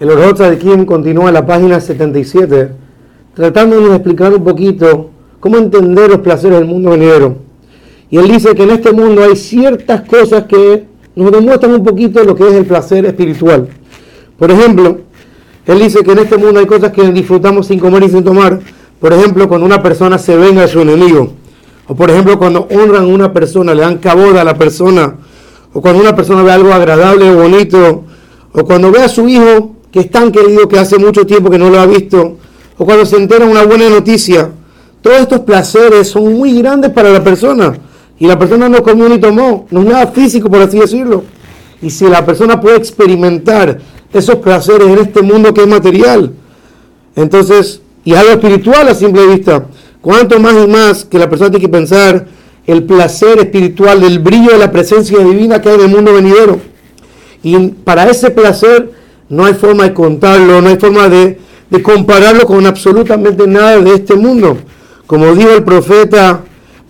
El Orot de Kim continúa en la página 77, tratándonos de explicar un poquito cómo entender los placeres del mundo venidero. Y él dice que en este mundo hay ciertas cosas que nos demuestran un poquito lo que es el placer espiritual. Por ejemplo, él dice que en este mundo hay cosas que disfrutamos sin comer y sin tomar. Por ejemplo, cuando una persona se venga de su enemigo. O por ejemplo, cuando honran a una persona, le dan caboda a la persona. O cuando una persona ve algo agradable o bonito. O cuando ve a su hijo que es tan querido que hace mucho tiempo que no lo ha visto, o cuando se entera una buena noticia. Todos estos placeres son muy grandes para la persona y la persona no comió ni tomó, no es nada físico por así decirlo. Y si la persona puede experimentar esos placeres en este mundo que es material, entonces, y algo espiritual a simple vista, cuanto más y más que la persona tiene que pensar el placer espiritual del brillo de la presencia divina que hay en el mundo venidero. Y para ese placer no hay forma de contarlo, no hay forma de, compararlo con absolutamente nada de este mundo. Como dijo el profeta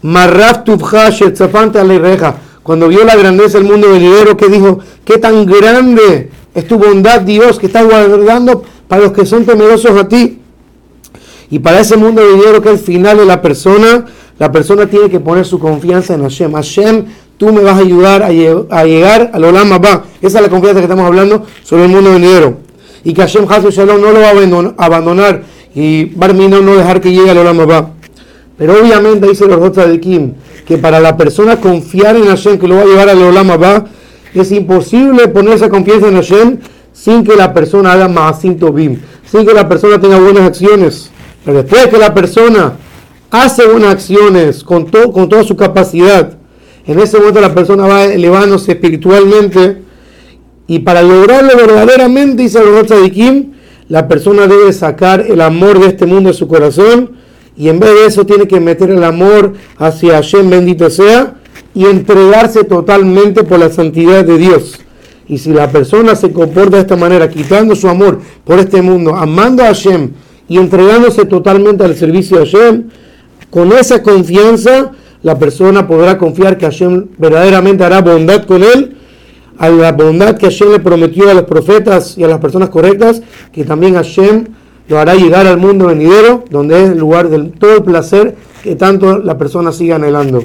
Marraf reja cuando vio la grandeza del mundo venidero, que dijo, qué tan grande es tu bondad, Dios, que estás guardando para los que son temerosos a ti. Y para ese mundo venidero que es el final de la persona, la persona tiene que poner su confianza en Hashem. Hashem tú me vas a ayudar a, llegar al Olam Abba. Esa es la confianza que estamos hablando sobre el mundo venidero. Y que Hashem Hasu Shalom no lo va a abandonar y Barmino no dejar que llegue al Olam Abba. Pero obviamente dice los de Kim que para la persona confiar en Hashem que lo va a llevar al Olam Abba, es imposible poner esa confianza en Hashem sin que la persona haga Maasim Tobim, sin que la persona tenga buenas acciones. Pero después que la persona hace buenas acciones con, con toda su capacidad, en ese momento la persona va elevándose espiritualmente y para lograrlo verdaderamente, dice el Kim, la persona debe sacar el amor de este mundo de su corazón y en vez de eso tiene que meter el amor hacia Hashem, bendito sea, y entregarse totalmente por la santidad de Dios. Y si la persona se comporta de esta manera, quitando su amor por este mundo, amando a Hashem y entregándose totalmente al servicio de Hashem, con esa confianza la persona podrá confiar que Hashem verdaderamente hará bondad con él, a la bondad que Hashem le prometió a los profetas y a las personas correctas, que también Hashem lo hará llegar al mundo venidero, donde es el lugar de todo el placer que tanto la persona siga anhelando.